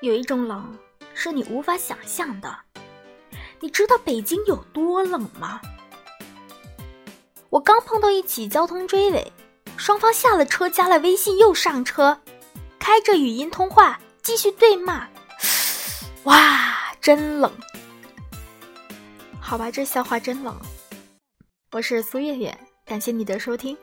有一种冷是你无法想象的，你知道北京有多冷吗？我刚碰到一起交通追尾，双方下了车，加了微信，又上车，开着语音通话，继续对骂。哇，真冷。好吧，这笑话真冷。我是苏月月，感谢你的收听。